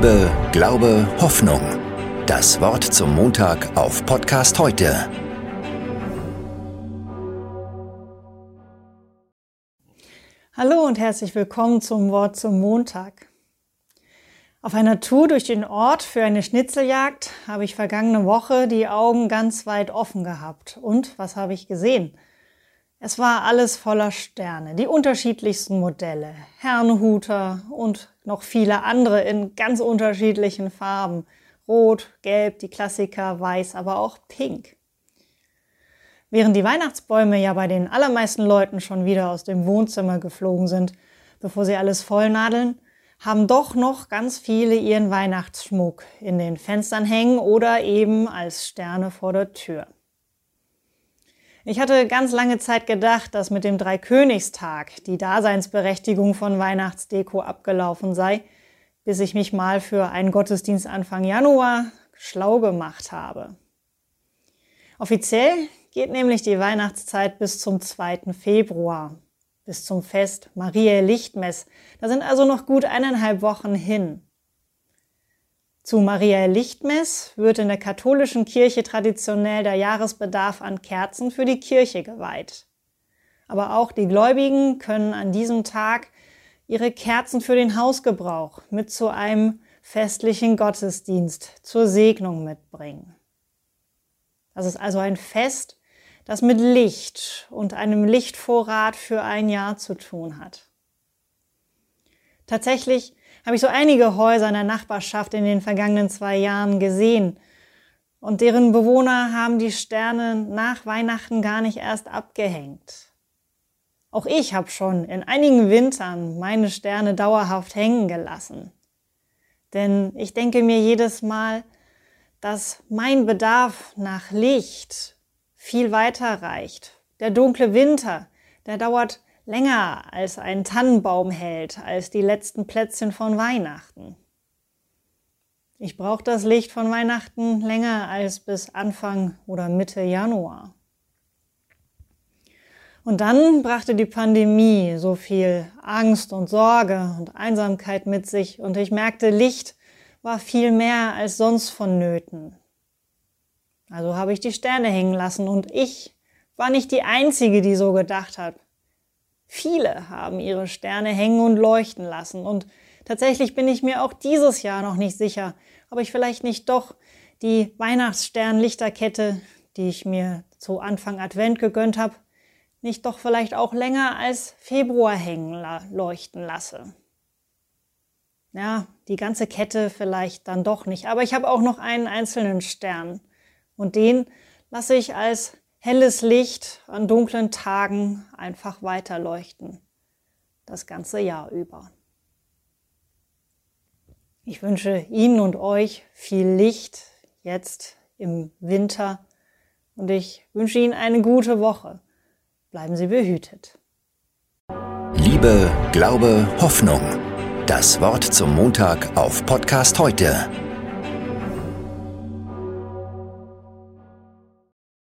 Liebe, Glaube, Hoffnung. Das Wort zum Montag auf Podcast heute. Hallo und herzlich willkommen zum Wort zum Montag. Auf einer Tour durch den Ort für eine Schnitzeljagd habe ich vergangene Woche die Augen ganz weit offen gehabt. Und was habe ich gesehen? Es war alles voller Sterne, die unterschiedlichsten Modelle, Herrenhuter und noch viele andere in ganz unterschiedlichen Farben. Rot, Gelb, die Klassiker, Weiß, aber auch Pink. Während die Weihnachtsbäume ja bei den allermeisten Leuten schon wieder aus dem Wohnzimmer geflogen sind, bevor sie alles vollnadeln, haben doch noch ganz viele ihren Weihnachtsschmuck in den Fenstern hängen oder eben als Sterne vor der Tür. Ich hatte ganz lange Zeit gedacht, dass mit dem Dreikönigstag die Daseinsberechtigung von Weihnachtsdeko abgelaufen sei, bis ich mich mal für einen Gottesdienst Anfang Januar schlau gemacht habe. Offiziell geht nämlich die Weihnachtszeit bis zum 2. Februar, bis zum Fest Mariä Lichtmess. Da sind also noch gut eineinhalb Wochen hin. Zu Maria Lichtmess wird in der katholischen Kirche traditionell der Jahresbedarf an Kerzen für die Kirche geweiht. Aber auch die Gläubigen können an diesem Tag ihre Kerzen für den Hausgebrauch mit zu einem festlichen Gottesdienst zur Segnung mitbringen. Das ist also ein Fest, das mit Licht und einem Lichtvorrat für ein Jahr zu tun hat. Tatsächlich habe ich so einige Häuser in der Nachbarschaft in den vergangenen zwei Jahren gesehen. Und deren Bewohner haben die Sterne nach Weihnachten gar nicht erst abgehängt. Auch ich habe schon in einigen Wintern meine Sterne dauerhaft hängen gelassen. Denn ich denke mir jedes Mal, dass mein Bedarf nach Licht viel weiter reicht. Der dunkle Winter, der dauert länger als ein Tannenbaum hält, als die letzten Plätzchen von Weihnachten. Ich brauche das Licht von Weihnachten länger als bis Anfang oder Mitte Januar. Und dann brachte die Pandemie so viel Angst und Sorge und Einsamkeit mit sich und ich merkte, Licht war viel mehr als sonst vonnöten. Also habe ich die Sterne hängen lassen und ich war nicht die Einzige, die so gedacht hat. Viele haben ihre Sterne hängen und leuchten lassen. Und tatsächlich bin ich mir auch dieses Jahr noch nicht sicher, ob ich vielleicht nicht doch die Weihnachtssternlichterkette, die ich mir zu Anfang Advent gegönnt habe, nicht doch vielleicht auch länger als Februar hängen leuchten lasse. Ja, die ganze Kette vielleicht dann doch nicht. Aber ich habe auch noch einen einzelnen Stern. Und den lasse ich als helles Licht an dunklen Tagen einfach weiterleuchten. Das ganze Jahr über. Ich wünsche Ihnen und euch viel Licht jetzt im Winter und ich wünsche Ihnen eine gute Woche. Bleiben Sie behütet. Liebe, Glaube, Hoffnung. Das Wort zum Montag auf Podcast heute